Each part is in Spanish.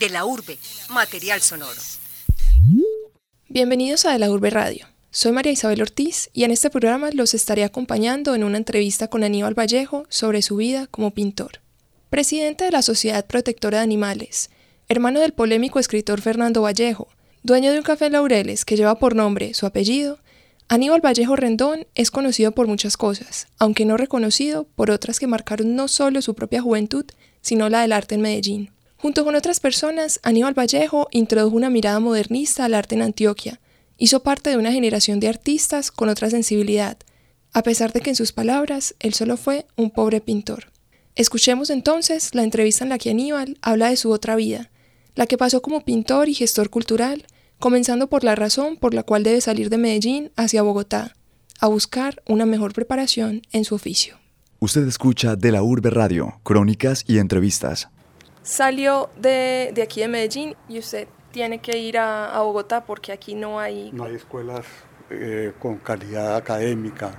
De la Urbe, material sonoro. Bienvenidos a De la Urbe Radio. Soy María Isabel Ortiz y en este programa los estaré acompañando en una entrevista con Aníbal Vallejo sobre su vida como pintor. Presidente de la Sociedad Protectora de Animales, hermano del polémico escritor Fernando Vallejo, dueño de un café Laureles que lleva por nombre su apellido, Aníbal Vallejo Rendón es conocido por muchas cosas, aunque no reconocido por otras que marcaron no solo su propia juventud, sino la del arte en Medellín. Junto con otras personas, Aníbal Vallejo introdujo una mirada modernista al arte en Antioquia. Hizo parte de una generación de artistas con otra sensibilidad, a pesar de que en sus palabras él solo fue un pobre pintor. Escuchemos entonces la entrevista en la que Aníbal habla de su otra vida, la que pasó como pintor y gestor cultural, comenzando por la razón por la cual debe salir de Medellín hacia Bogotá, a buscar una mejor preparación en su oficio. Usted escucha de la Urbe Radio, crónicas y entrevistas salió de, de, aquí de Medellín y usted tiene que ir a, Bogotá porque aquí no hay... No hay escuelas eh, con calidad académica,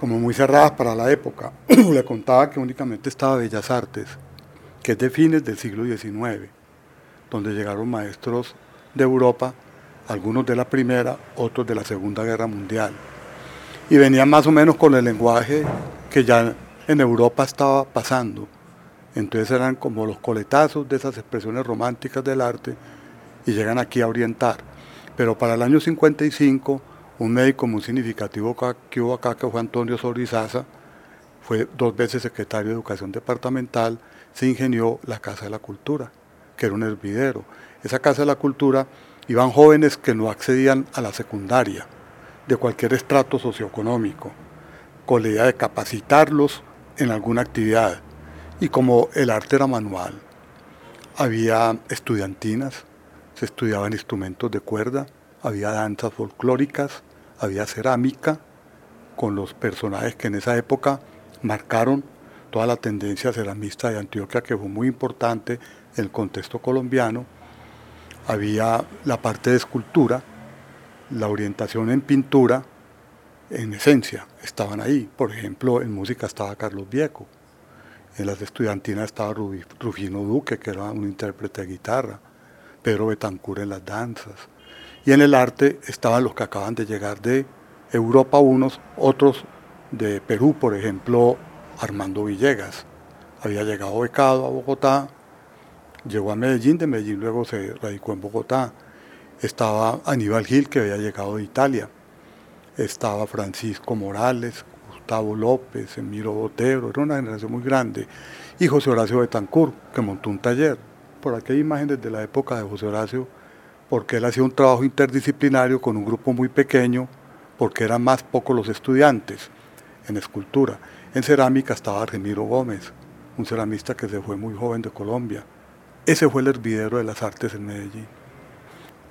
como muy cerradas para la época. Le contaba que únicamente estaba Bellas Artes, que es de fines del siglo XIX, donde llegaron maestros de Europa, algunos de la Primera, otros de la Segunda Guerra Mundial. Y venían más o menos con el lenguaje que ya en Europa estaba pasando entonces eran como los coletazos de esas expresiones románticas del arte y llegan aquí a orientar. Pero para el año 55, un médico muy significativo que hubo acá, que fue Antonio Sorrizaza, fue dos veces secretario de Educación Departamental, se ingenió la Casa de la Cultura, que era un hervidero. Esa Casa de la Cultura iban jóvenes que no accedían a la secundaria, de cualquier estrato socioeconómico, con la idea de capacitarlos en alguna actividad. Y como el arte era manual, había estudiantinas, se estudiaban instrumentos de cuerda, había danzas folclóricas, había cerámica, con los personajes que en esa época marcaron toda la tendencia ceramista de Antioquia, que fue muy importante en el contexto colombiano. Había la parte de escultura, la orientación en pintura, en esencia, estaban ahí. Por ejemplo, en música estaba Carlos Vieco. En las estudiantinas estaba Rufino Duque, que era un intérprete de guitarra, Pedro Betancur en las danzas. Y en el arte estaban los que acaban de llegar de Europa unos, otros de Perú, por ejemplo, Armando Villegas. Había llegado becado a Bogotá, llegó a Medellín, de Medellín luego se radicó en Bogotá. Estaba Aníbal Gil, que había llegado de Italia. Estaba Francisco Morales, Gustavo López, Emiro Botero, era una generación muy grande, y José Horacio Betancourt, que montó un taller. Por aquí hay imágenes de la época de José Horacio, porque él hacía un trabajo interdisciplinario con un grupo muy pequeño, porque eran más pocos los estudiantes en escultura. En cerámica estaba Argemiro Gómez, un ceramista que se fue muy joven de Colombia. Ese fue el hervidero de las artes en Medellín.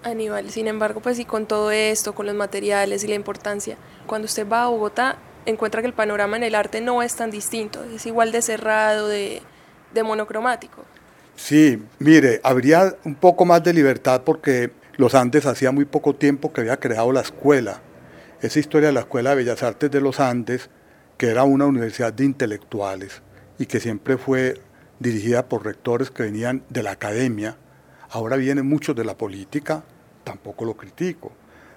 Aníbal, sin embargo, pues y con todo esto, con los materiales y la importancia, cuando usted va a Bogotá, encuentra que el panorama en el arte no es tan distinto, es igual de cerrado, de, monocromático. Sí, mire, habría un poco más de libertad porque los Andes hacía muy poco tiempo que había creado la escuela. Esa historia de la Escuela de Bellas Artes de los Andes, que era una universidad de intelectuales y que siempre fue dirigida por rectores que venían de la academia, ahora vienen muchos de la política, tampoco lo critico.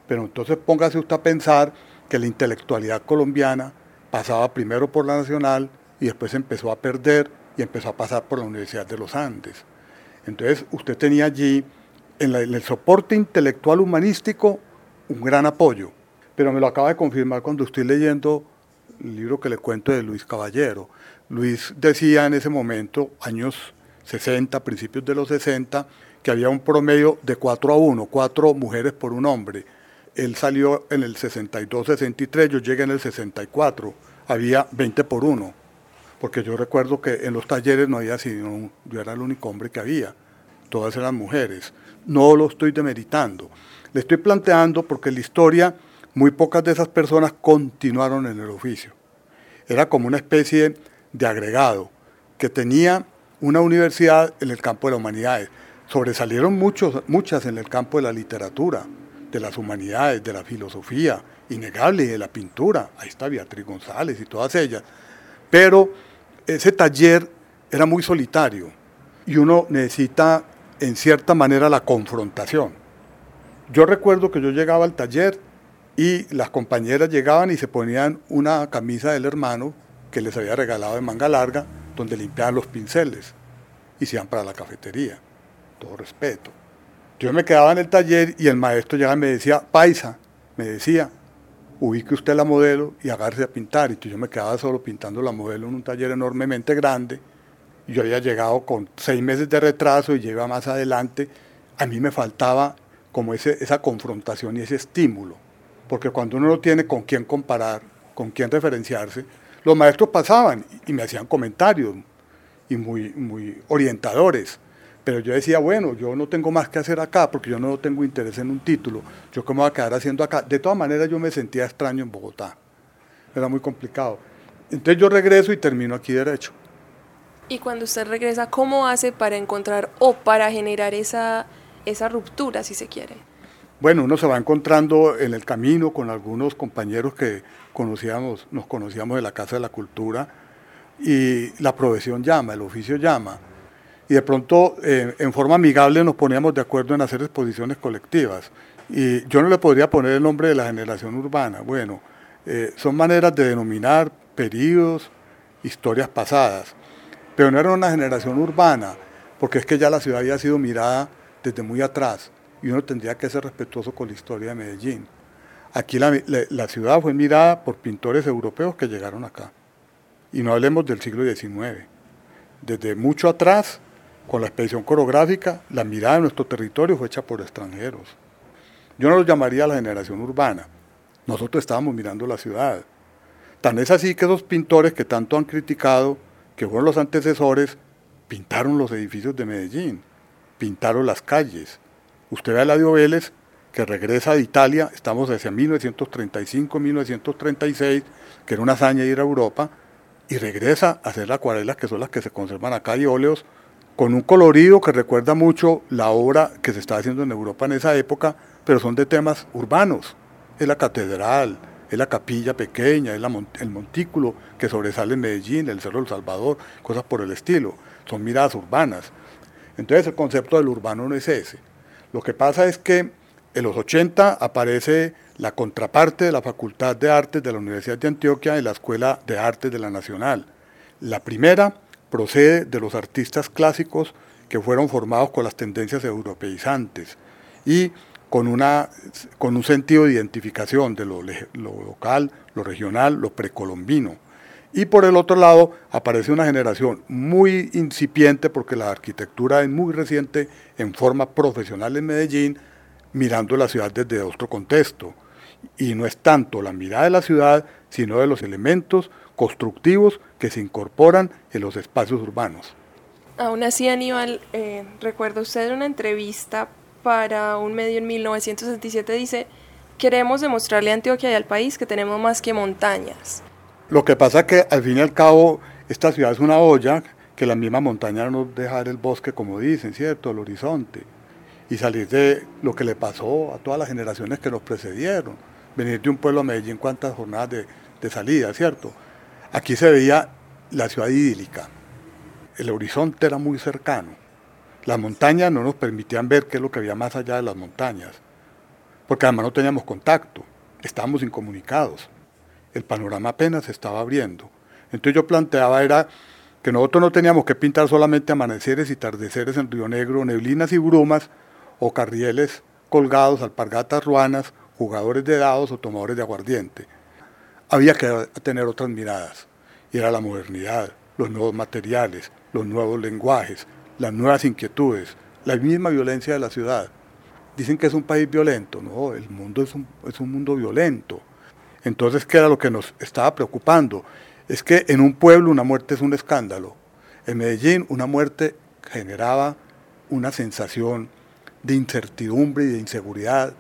Pero entonces póngase usted a pensar que la intelectualidad colombiana pasaba primero por la Nacional y después empezó a perder y empezó a pasar por la Universidad de los Andes. Entonces usted tenía allí, en, el soporte intelectual humanístico, un gran apoyo. Pero me lo acaba de confirmar cuando estoy leyendo el libro que le cuento de Luis Caballero. Luis decía en ese momento, años 60, principios de los 60, que había un promedio de 4 a 1, 4 mujeres por un hombre él salió en el 62-63, yo llegué en el 64, había 20 por 1, porque yo recuerdo que en los talleres no había sino, yo era el único hombre que había, todas eran mujeres. No lo estoy demeritando, le estoy planteando porque en la historia muy pocas de esas personas continuaron en el oficio. Era como una especie de agregado que tenía una universidad en el campo de las humanidades. Sobresalieron muchos, muchas en el campo de la literatura de las humanidades, de la filosofía, innegable, y de la pintura. Ahí está Beatriz González y todas ellas. Pero ese taller era muy solitario y uno necesita en cierta manera la confrontación. Yo recuerdo que yo llegaba al taller y las compañeras llegaban y se ponían una camisa del hermano que les había regalado de manga larga, donde limpiaban los pinceles y se iban para la cafetería. Todo respeto. Yo me quedaba en el taller y el maestro ya me decía, paisa, me decía, ubique usted la modelo y agárrese a pintar. Y yo me quedaba solo pintando la modelo en un taller enormemente grande. Y yo había llegado con seis meses de retraso y lleva más adelante. A mí me faltaba como ese, esa confrontación y ese estímulo. Porque cuando uno no tiene con quién comparar, con quién referenciarse, los maestros pasaban y me hacían comentarios y muy, muy orientadores pero yo decía, bueno, yo no tengo más que hacer acá porque yo no tengo interés en un título. Yo cómo voy a quedar haciendo acá. De todas maneras yo me sentía extraño en Bogotá. Era muy complicado. Entonces yo regreso y termino aquí derecho. Y cuando usted regresa, ¿cómo hace para encontrar o para generar esa, esa ruptura, si se quiere? Bueno, uno se va encontrando en el camino con algunos compañeros que conocíamos, nos conocíamos de la Casa de la Cultura y la profesión llama, el oficio llama y de pronto en forma amigable nos poníamos de acuerdo en hacer exposiciones colectivas. Y yo no le podría poner el nombre de la generación urbana. Bueno, eh, son maneras de denominar periodos, historias pasadas. Pero no era una generación urbana, porque es que ya la ciudad había sido mirada desde muy atrás y uno tendría que ser respetuoso con la historia de Medellín. Aquí la ciudad fue mirada por pintores europeos que llegaron acá. Y no hablemos del siglo XIX. Desde mucho atrás con la expedición coreográfica, la mirada de nuestro territorio fue hecha por extranjeros. Yo no lo llamaría la generación urbana. Nosotros estábamos mirando la ciudad. Tan es así que esos pintores que tanto han criticado, que fueron los antecesores, pintaron los edificios de Medellín, pintaron las calles. Usted ve a Eladio Vélez, que regresa de Italia, estamos desde 1935-1936, que era una hazaña ir a Europa, y regresa a hacer acuarelas que son las que se conservan acá y óleos con un colorido que recuerda mucho la obra que se estaba haciendo en Europa en esa época, pero son de temas urbanos. Es la catedral, es la capilla pequeña, es el montículo que sobresale en Medellín, el Cerro del Salvador, cosas por el estilo. Son miradas urbanas. Entonces el concepto del urbano no es ese. Lo que pasa es que en los 80 aparece la contraparte de la Facultad de Artes de la Universidad de Antioquia y la Escuela de Artes de la Nacional. La primera procede de los artistas clásicos que fueron formados con las tendencias europeizantes y con, una, con un sentido de identificación de lo, local, lo regional, lo precolombino. Y por el otro lado aparece una generación muy incipiente porque la arquitectura es muy reciente en forma profesional en Medellín, mirando la ciudad desde otro contexto. Y no es tanto la mirada de la ciudad, sino de los elementos constructivos que se incorporan en los espacios urbanos. Aún así, Aníbal, eh, recuerda usted una entrevista para un medio en 1967, dice, queremos demostrarle a Antioquia y al país que tenemos más que montañas. Lo que pasa es que al fin y al cabo esta ciudad es una olla que la misma montaña no nos deja el bosque, como dicen, ¿cierto? El horizonte. Y salir de lo que le pasó a todas las generaciones que nos precedieron. Venir de un pueblo a Medellín, cuántas jornadas de, de salida, ¿cierto? Aquí se veía la ciudad idílica. El horizonte era muy cercano. Las montañas no nos permitían ver qué es lo que había más allá de las montañas, porque además no teníamos contacto, estábamos incomunicados. El panorama apenas se estaba abriendo. Entonces yo planteaba era que nosotros no teníamos que pintar solamente amaneceres y atardeceres en Río Negro, neblinas y brumas, o carrieles colgados, alpargatas ruanas, jugadores de dados o tomadores de aguardiente había que tener otras miradas. Y era la modernidad, los nuevos materiales, los nuevos lenguajes, las nuevas inquietudes, la misma violencia de la ciudad. Dicen que es un país violento, no, el mundo es un, es un mundo violento. Entonces, ¿qué era lo que nos estaba preocupando? Es que en un pueblo una muerte es un escándalo. En Medellín una muerte generaba una sensación de incertidumbre y de inseguridad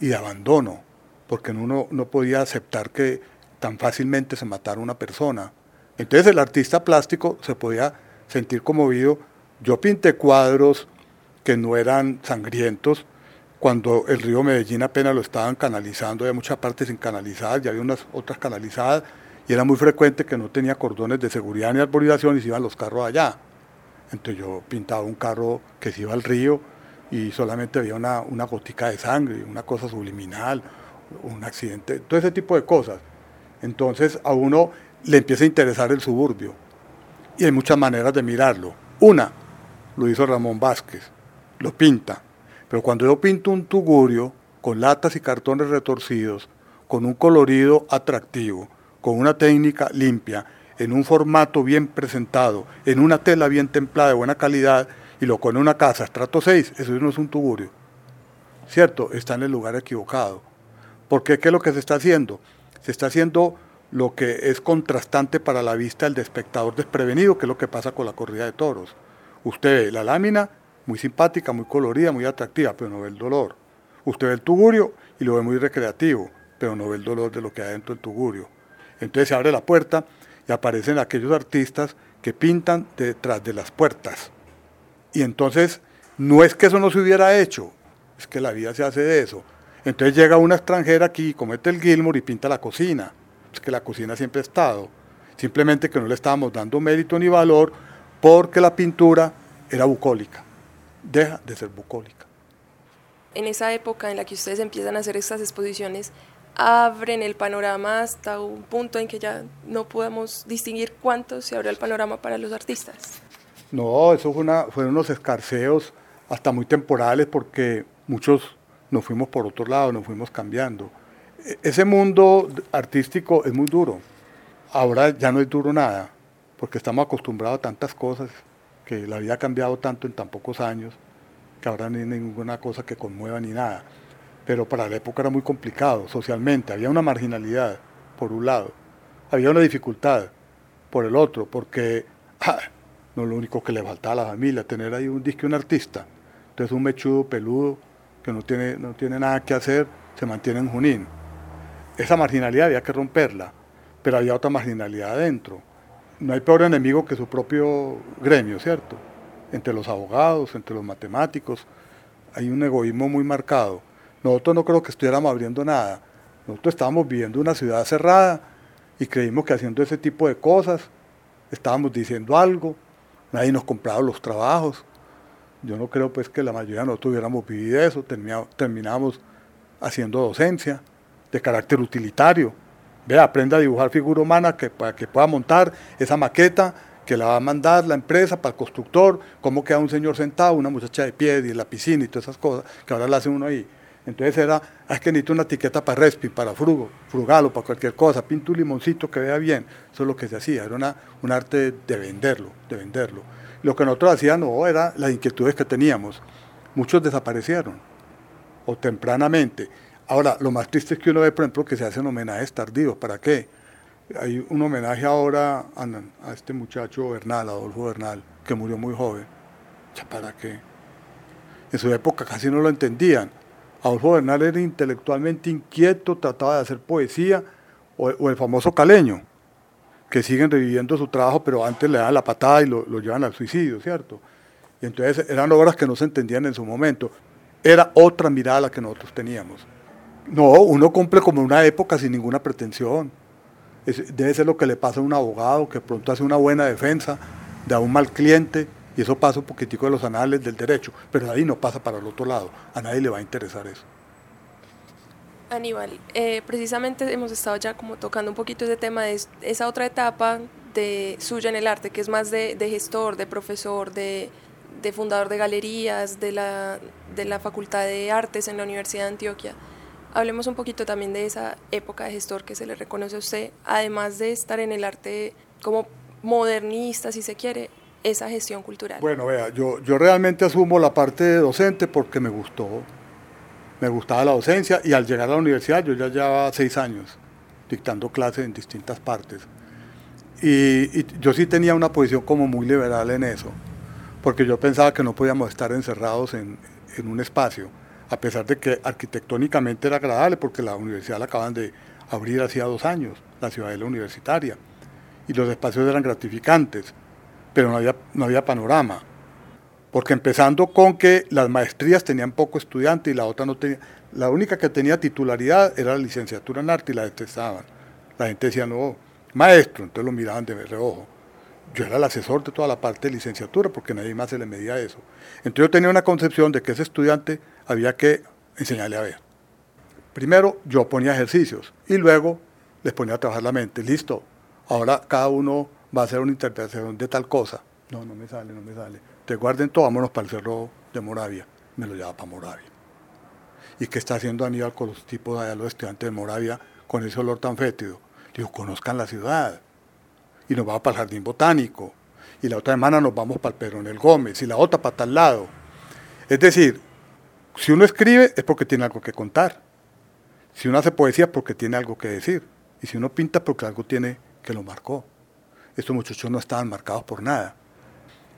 y de abandono, porque uno no podía aceptar que tan fácilmente se matara una persona. Entonces el artista plástico se podía sentir conmovido. Yo pinté cuadros que no eran sangrientos, cuando el río Medellín apenas lo estaban canalizando, había muchas partes sin canalizadas y había unas otras canalizadas, y era muy frecuente que no tenía cordones de seguridad ni arborización y se iban los carros allá. Entonces yo pintaba un carro que se iba al río y solamente había una, una gotica de sangre, una cosa subliminal, un accidente, todo ese tipo de cosas. Entonces a uno le empieza a interesar el suburbio y hay muchas maneras de mirarlo. Una, lo hizo Ramón Vázquez, lo pinta, pero cuando yo pinto un tugurio con latas y cartones retorcidos, con un colorido atractivo, con una técnica limpia, en un formato bien presentado, en una tela bien templada de buena calidad, y lo en una casa, estrato 6, eso no es un tugurio. ¿Cierto? Está en el lugar equivocado. Porque ¿qué es lo que se está haciendo? Se está haciendo lo que es contrastante para la vista del espectador desprevenido, que es lo que pasa con la corrida de toros. Usted ve la lámina, muy simpática, muy colorida, muy atractiva, pero no ve el dolor. Usted ve el tugurio y lo ve muy recreativo, pero no ve el dolor de lo que hay dentro del tugurio. Entonces se abre la puerta y aparecen aquellos artistas que pintan detrás de las puertas. Y entonces no es que eso no se hubiera hecho, es que la vida se hace de eso. Entonces llega una extranjera aquí, comete el Gilmore y pinta la cocina. Es que la cocina siempre ha estado. Simplemente que no le estábamos dando mérito ni valor porque la pintura era bucólica. Deja de ser bucólica. En esa época en la que ustedes empiezan a hacer estas exposiciones, abren el panorama hasta un punto en que ya no podemos distinguir cuánto se abre el panorama para los artistas. No, eso fue una, fueron unos escarceos hasta muy temporales porque muchos nos fuimos por otro lado, nos fuimos cambiando. E, ese mundo artístico es muy duro. Ahora ya no es duro nada, porque estamos acostumbrados a tantas cosas, que la vida ha cambiado tanto en tan pocos años, que ahora no hay ninguna cosa que conmueva ni nada pero para la época era muy complicado socialmente, había una marginalidad por un lado, había una dificultad por el otro, porque ah, no es lo único que le faltaba a la familia, tener ahí un disque un artista, entonces un mechudo peludo que no tiene, no tiene nada que hacer, se mantiene en Junín. Esa marginalidad había que romperla, pero había otra marginalidad adentro. No hay peor enemigo que su propio gremio, ¿cierto? Entre los abogados, entre los matemáticos, hay un egoísmo muy marcado nosotros no creo que estuviéramos abriendo nada. Nosotros estábamos viviendo una ciudad cerrada y creímos que haciendo ese tipo de cosas estábamos diciendo algo. Nadie nos compraba los trabajos. Yo no creo pues que la mayoría de nosotros hubiéramos vivido eso. Terminamos haciendo docencia de carácter utilitario. Vea, aprenda a dibujar figura humana que, para que pueda montar esa maqueta que la va a mandar la empresa para el constructor, cómo queda un señor sentado, una muchacha de pie y la piscina y todas esas cosas que ahora la hace uno ahí. Entonces era, ah, es que necesito una etiqueta para Respi, para Frugo, Frugal o para cualquier cosa, pinto un limoncito que vea bien. Eso es lo que se hacía, era una, un arte de venderlo, de venderlo. Lo que nosotros hacíamos no, era las inquietudes que teníamos. Muchos desaparecieron, o tempranamente. Ahora, lo más triste es que uno ve, por ejemplo, que se hacen homenajes tardíos. ¿Para qué? Hay un homenaje ahora a, a este muchacho Bernal, Adolfo Bernal, que murió muy joven. ¿Para qué? En su época casi no lo entendían Adolfo Bernal era intelectualmente inquieto, trataba de hacer poesía, o, el famoso caleño, que siguen reviviendo su trabajo, pero antes le dan la patada y lo, llevan al suicidio, ¿cierto? Y entonces eran obras que no se entendían en su momento. Era otra mirada la que nosotros teníamos. No, uno cumple como una época sin ninguna pretensión. debe ser lo que le pasa a un abogado que pronto hace una buena defensa de un mal cliente y eso pasa un poquitico de los anales del derecho, pero ahí no pasa para el otro lado. A nadie le va a interesar eso. Aníbal, eh, precisamente hemos estado ya como tocando un poquito ese tema de esa otra etapa de suya en el arte, que es más de, gestor, de profesor, de, fundador de galerías, de la, de la Facultad de Artes en la Universidad de Antioquia. Hablemos un poquito también de esa época de gestor que se le reconoce a usted, además de estar en el arte como modernista, si se quiere, esa gestión cultural? Bueno, vea, yo, yo realmente asumo la parte de docente porque me gustó, me gustaba la docencia y al llegar a la universidad yo ya llevaba seis años dictando clases en distintas partes. Y, yo sí tenía una posición como muy liberal en eso, porque yo pensaba que no podíamos estar encerrados en, en un espacio, a pesar de que arquitectónicamente era agradable, porque la universidad la acaban de abrir hacía dos años, la ciudadela universitaria, y los espacios eran gratificantes pero no había, no había panorama. Porque empezando con que las maestrías tenían poco estudiante y la otra no tenía, la única que tenía titularidad era la licenciatura en arte y la detestaban. La gente decía, no, maestro, entonces lo miraban de reojo. yo era el asesor de toda la parte de licenciatura porque nadie más se le medía eso. Entonces yo tenía una concepción de que ese estudiante había que enseñarle a ver. Primero yo ponía ejercicios y luego les ponía a trabajar la mente. Listo, ahora cada uno va a hacer una interpretación de tal cosa. No, no me sale, no me sale. Guarden todo, vámonos para el cerro de Moravia. Me lo lleva para Moravia. ¿Y qué está haciendo Aníbal con los tipos allá, los estudiantes de Moravia, con ese olor tan fétido? Digo, conozcan la ciudad. Y nos vamos para el Jardín Botánico. Y la otra semana nos vamos para el Pedronel Gómez. Y la otra para tal lado. Es decir, si uno escribe es porque tiene algo que contar. Si uno hace poesía es porque tiene algo que decir. Y si uno pinta porque algo tiene que lo marcó. Estos muchachos no estaban marcados por nada.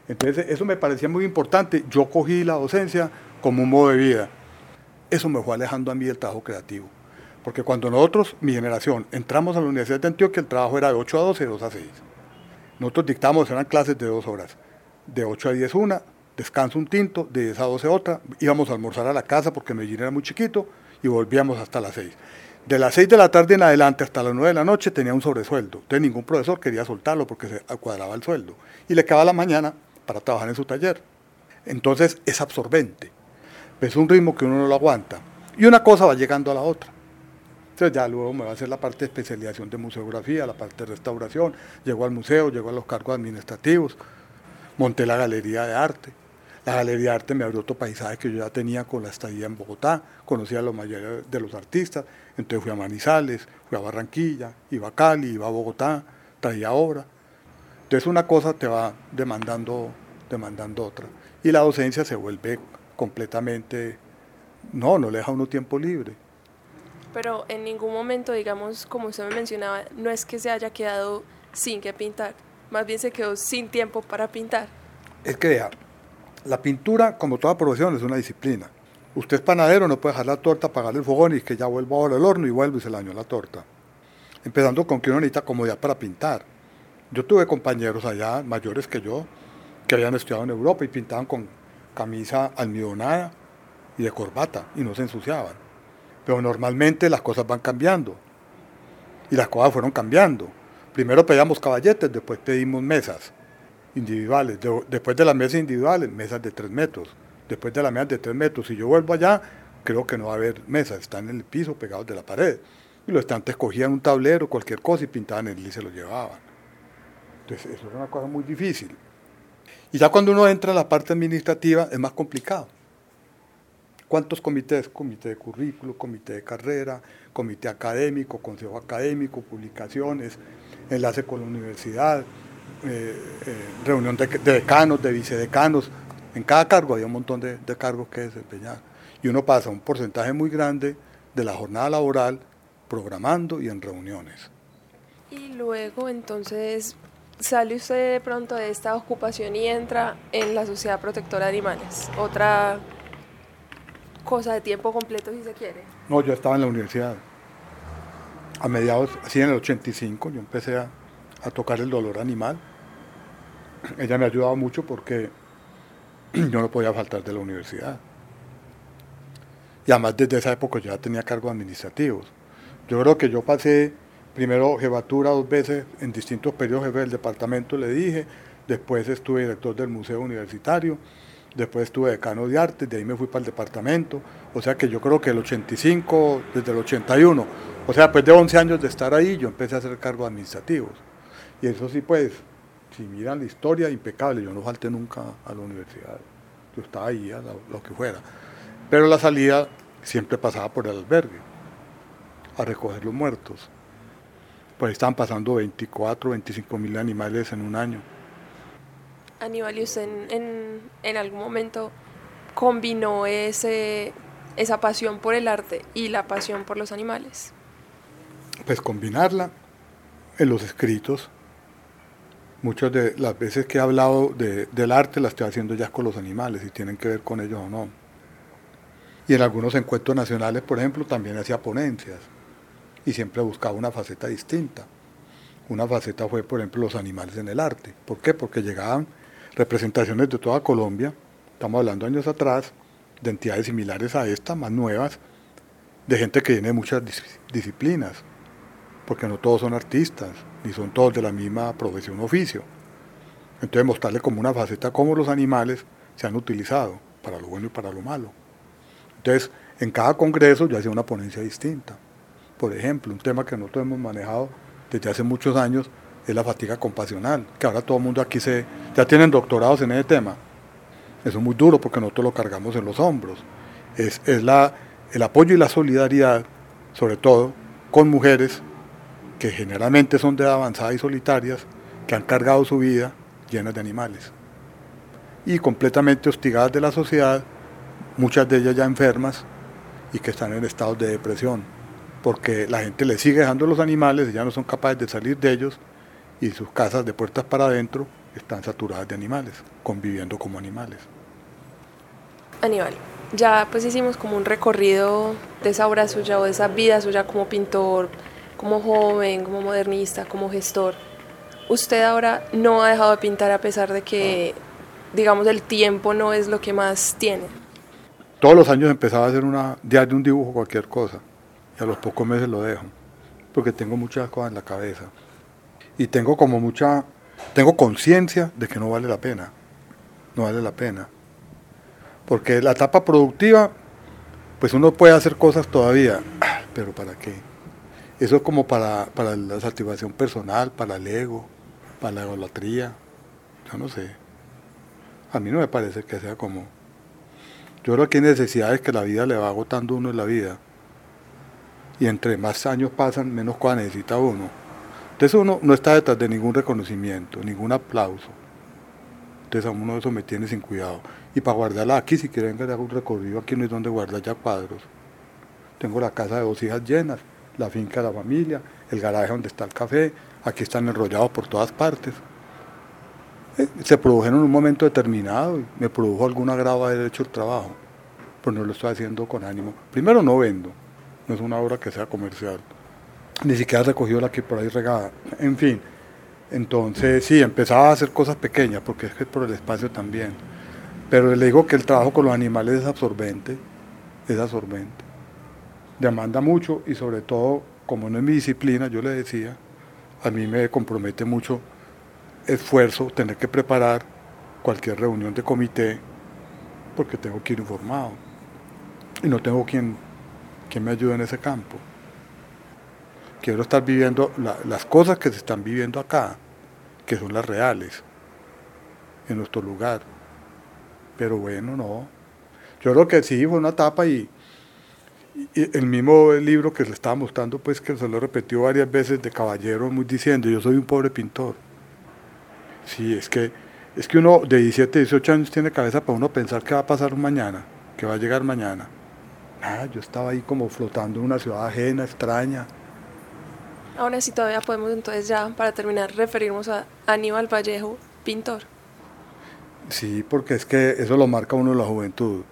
Entonces eso me parecía muy importante. Yo cogí la docencia como un modo de vida. Eso me fue alejando a mí del trabajo creativo. Porque cuando nosotros, mi generación, entramos a la Universidad de Antioquia, el trabajo era de 8 a 12, 2 a 6. Nosotros dictamos, eran clases de dos horas. De 8 a 10 una, descanso un tinto, de 10 a 12 otra. Íbamos a almorzar a la casa porque Medellín era muy chiquito y volvíamos hasta las 6. De las 6 de la tarde en adelante hasta las 9 de la noche tenía un sobresueldo. Entonces ningún profesor quería soltarlo porque se cuadraba el sueldo. Y le quedaba la mañana para trabajar en su taller. Entonces es absorbente. Es un ritmo que uno no lo aguanta. Y una cosa va llegando a la otra. Entonces ya luego me va a hacer la parte de especialización de museografía, la parte de restauración. Llegó al museo, llegó a los cargos administrativos, monté la galería de arte. La galería de arte me abrió otro paisaje que yo ya tenía con la estadía en Bogotá, conocía a los mayores de los artistas, entonces fui a Manizales, fui a Barranquilla, iba a Cali, iba a Bogotá, traía obra. Entonces una cosa te va demandando, demandando otra. Y la docencia se vuelve completamente, no, no le deja uno tiempo libre pero en ningún momento, digamos, como usted me mencionaba, no es que se haya quedado sin que pintar, más bien se quedó sin tiempo para pintar. Es que la pintura, como toda profesión, es una disciplina. Usted es panadero, no puede dejar la torta, apagar el fogón y que ya vuelva ahora el horno y vuelve y se le dañó la torta. Empezando con que uno necesita comodidad para pintar. Yo tuve compañeros allá, mayores que yo, que habían estudiado en Europa y pintaban con camisa almidonada y de corbata y no se ensuciaban. Pero normalmente las cosas van cambiando. Y las cosas fueron cambiando. Primero pedíamos caballetes, después pedimos mesas individuales. después de las mesas individuales, mesas de tres metros. Después de las mesas de tres metros, si yo vuelvo allá, creo que no va a haber mesas, están en el piso pegados de la pared. Y los estantes cogían un tablero, cualquier cosa y pintaban él y se lo llevaban. Entonces, eso era una cosa muy difícil. Y ya cuando uno entra a la parte administrativa es más complicado. ¿Cuántos comités? Comité de currículo, comité de carrera, comité académico, consejo académico, publicaciones, enlace con la universidad, eh, eh, reunión de, decanos, de vicedecanos. En cada cargo había un montón de, de cargos que desempeñar. Y uno pasa un porcentaje muy grande de la jornada laboral programando y en reuniones. Y luego entonces sale usted de pronto de esta ocupación y entra en la Sociedad Protectora de Animales, otra cosa de tiempo completo si se quiere. No, yo estaba en la universidad. A mediados, así en el 85, yo empecé a, tocar el dolor animal. Ella me ha ayudado mucho porque yo no podía faltar de la universidad. Y además desde esa época ya tenía cargos administrativos. Yo creo que yo pasé primero jefatura dos veces en distintos periodos jefe del departamento, le dije, después estuve director del museo universitario, después estuve decano de arte, de ahí me fui para el departamento, o sea que yo creo que el 85, desde el 81, o sea, después de 11 años de estar ahí, yo empecé a hacer cargos administrativos. Y eso sí, pues, si miran la historia, impecable, yo no falté nunca a la universidad, yo estaba ahí, a lo, que fuera. Pero la salida siempre pasaba por el albergue, a recoger los muertos. Pues estaban pasando 24, 25 mil animales en un año Aníbal, ¿y usted en, en, algún momento combinó ese, esa pasión por el arte y la pasión por los animales? Pues combinarla en los escritos. Muchas de las veces que he hablado de, del arte la estoy haciendo ya con los animales y tienen que ver con ellos o no. Y en algunos encuentros nacionales, por ejemplo, también hacía ponencias y siempre buscaba una faceta distinta. Una faceta fue, por ejemplo, los animales en el arte. ¿Por qué? Porque llegaban representaciones de toda Colombia, estamos hablando años atrás, de entidades similares a esta, más nuevas, de gente que viene de muchas disciplinas, porque no todos son artistas, ni son todos de la misma profesión oficio. Entonces mostrarle como una faceta cómo los animales se han utilizado para lo bueno y para lo malo. Entonces, en cada congreso yo hacía una ponencia distinta. Por ejemplo, un tema que nosotros hemos manejado desde hace muchos años es la fatiga compasional, que ahora todo el mundo aquí se, ya tienen doctorados en ese tema. Eso es muy duro porque nosotros lo cargamos en los hombros. Es, es la, el apoyo y la solidaridad, sobre todo con mujeres que generalmente son de edad avanzada y solitarias, que han cargado su vida llenas de animales. Y completamente hostigadas de la sociedad, muchas de ellas ya enfermas y que están en estados de depresión, porque la gente les sigue dejando los animales y ya no son capaces de salir de ellos y sus casas de puertas para adentro están saturadas de animales, conviviendo como animales. Aníbal, ya pues hicimos como un recorrido de esa obra suya o de esa vida suya como pintor, como joven, como modernista, como gestor. Usted ahora no ha dejado de pintar a pesar de que, digamos, el tiempo no es lo que más tiene. Todos los años empezaba a hacer una diario un dibujo, cualquier cosa, y a los pocos meses lo dejo, porque tengo muchas cosas en la cabeza. Y tengo como mucha, tengo conciencia de que no vale la pena, no vale la pena. Porque la etapa productiva, pues uno puede hacer cosas todavía, pero ¿para qué? Eso es como para, para la satisfacción personal, para el ego, para la idolatría, yo no sé. A mí no me parece que sea como... Yo creo que hay necesidades que la vida le va agotando uno en la vida. Y entre más años pasan, menos cosas necesita uno. Entonces uno no está detrás de ningún reconocimiento, ningún aplauso. Entonces a uno eso me tiene sin cuidado. Y para guardarla aquí, si quieren que haga un recorrido, aquí no es donde guardar ya cuadros. Tengo la casa de dos hijas llenas, la finca de la familia, el garaje donde está el café, aquí están enrollados por todas partes. Eh, se produjeron en un momento determinado y me produjo algún agrado haber hecho el trabajo, pero no lo estoy haciendo con ánimo. Primero no vendo, no es una obra que sea comercial, ni siquiera recogido la que por ahí regada, en fin. Entonces sí, empezaba a hacer cosas pequeñas, porque es que por el espacio también. Pero le digo que el trabajo con los animales es absorbente, es absorbente. Demanda mucho y sobre todo, como no es mi disciplina, yo le decía, a mí me compromete mucho esfuerzo tener que preparar cualquier reunión de comité porque tengo que ir informado y no tengo quien, quien me ayude en ese campo. Quiero estar viviendo las cosas que se están viviendo acá, que son las reales, en nuestro lugar. Pero bueno, no. Yo creo que sí, fue una etapa y, el mismo libro que le estaba mostrando, pues que se lo repetió varias veces de caballero, muy diciendo, yo soy un pobre pintor. Sí, es que, es que uno de 17, 18 años tiene cabeza para uno pensar que va a pasar mañana, que va a llegar mañana. Nada, yo estaba ahí como flotando en una ciudad ajena, extraña. Ahora sí todavía podemos entonces ya, para terminar, referirnos a Aníbal Vallejo, pintor. Sí, porque es que eso lo marca uno en la juventud.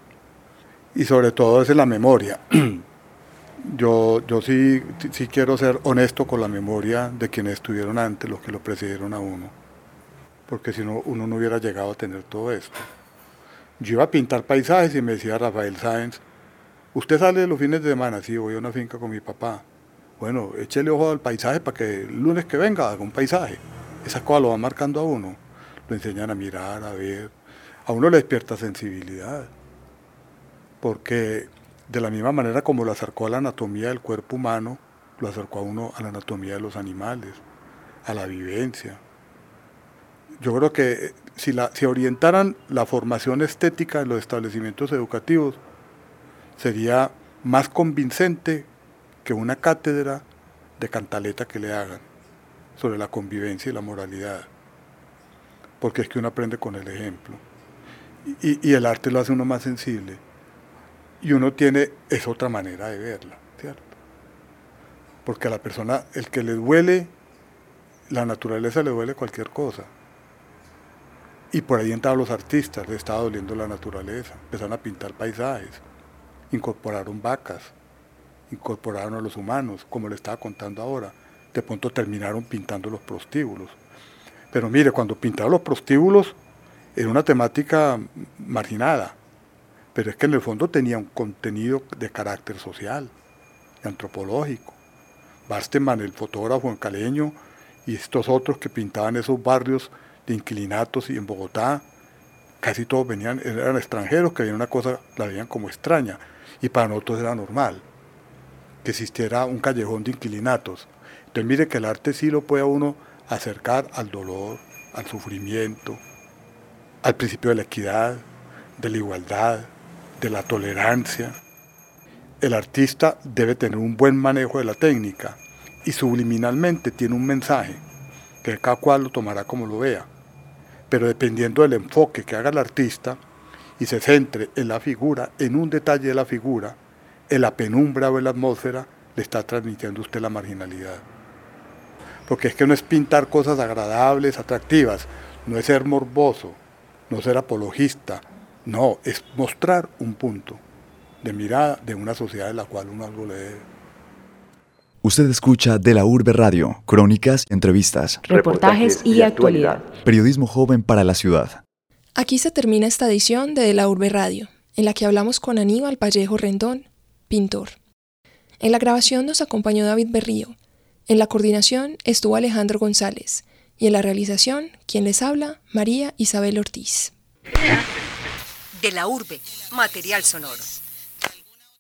Y sobre todo es en la memoria. yo yo sí, sí quiero ser honesto con la memoria de quienes estuvieron antes, los que lo precedieron a uno. Porque si no, uno no hubiera llegado a tener todo esto. Yo iba a pintar paisajes y me decía Rafael Sáenz, usted sale los fines de semana, sí, voy a una finca con mi papá. Bueno, échele ojo al paisaje para que el lunes que venga haga un paisaje. Esas cosas lo van marcando a uno lo enseñan a mirar, a ver, a uno le despierta sensibilidad, porque de la misma manera como lo acercó a la anatomía del cuerpo humano, lo acercó a uno a la anatomía de los animales, a la vivencia. Yo creo que la, si orientaran la formación estética en los establecimientos educativos, sería más convincente que una cátedra de cantaleta que le hagan sobre la convivencia y la moralidad porque es que uno aprende con el ejemplo. Y, el arte lo hace uno más sensible. Y uno tiene, es otra manera de verla, ¿cierto? Porque a la persona, el que le duele, la naturaleza le duele cualquier cosa. Y por ahí entraron los artistas, le estaba doliendo la naturaleza, empezaron a pintar paisajes, incorporaron vacas, incorporaron a los humanos, como le estaba contando ahora. De pronto terminaron pintando los prostíbulos pero mire, cuando pintaba los prostíbulos era una temática marginada, pero es que en el fondo tenía un contenido de carácter social antropológico. Barsteman, el fotógrafo en caleño, y estos otros que pintaban esos barrios de inquilinatos y en Bogotá casi todos venían, eran extranjeros que veían una cosa, la veían como extraña y para nosotros era normal que existiera un callejón de inquilinatos. Entonces mire que el arte sí lo puede uno acercar al dolor, al sufrimiento, al principio de la equidad, de la igualdad, de la tolerancia. El artista debe tener un buen manejo de la técnica y subliminalmente tiene un mensaje que cada cual lo tomará como lo vea. Pero dependiendo del enfoque que haga el artista y se centre en la figura, en un detalle de la figura, en la penumbra o en la atmósfera, le está transmitiendo usted la marginalidad. Porque es que no es pintar cosas agradables, atractivas, no es ser morboso, no ser apologista, no, es mostrar un punto de mirada de una sociedad en la cual uno algo le debe. Usted escucha de la Urbe Radio, crónicas, entrevistas, reportajes y actualidad. Periodismo joven para la ciudad. Aquí se termina esta edición de De la Urbe Radio, en la que hablamos con Aníbal Vallejo Rendón, pintor. En la grabación nos acompañó David Berrío. En la coordinación estuvo Alejandro González. Y en la realización, quien les habla, María Isabel Ortiz. De la urbe, material sonoro.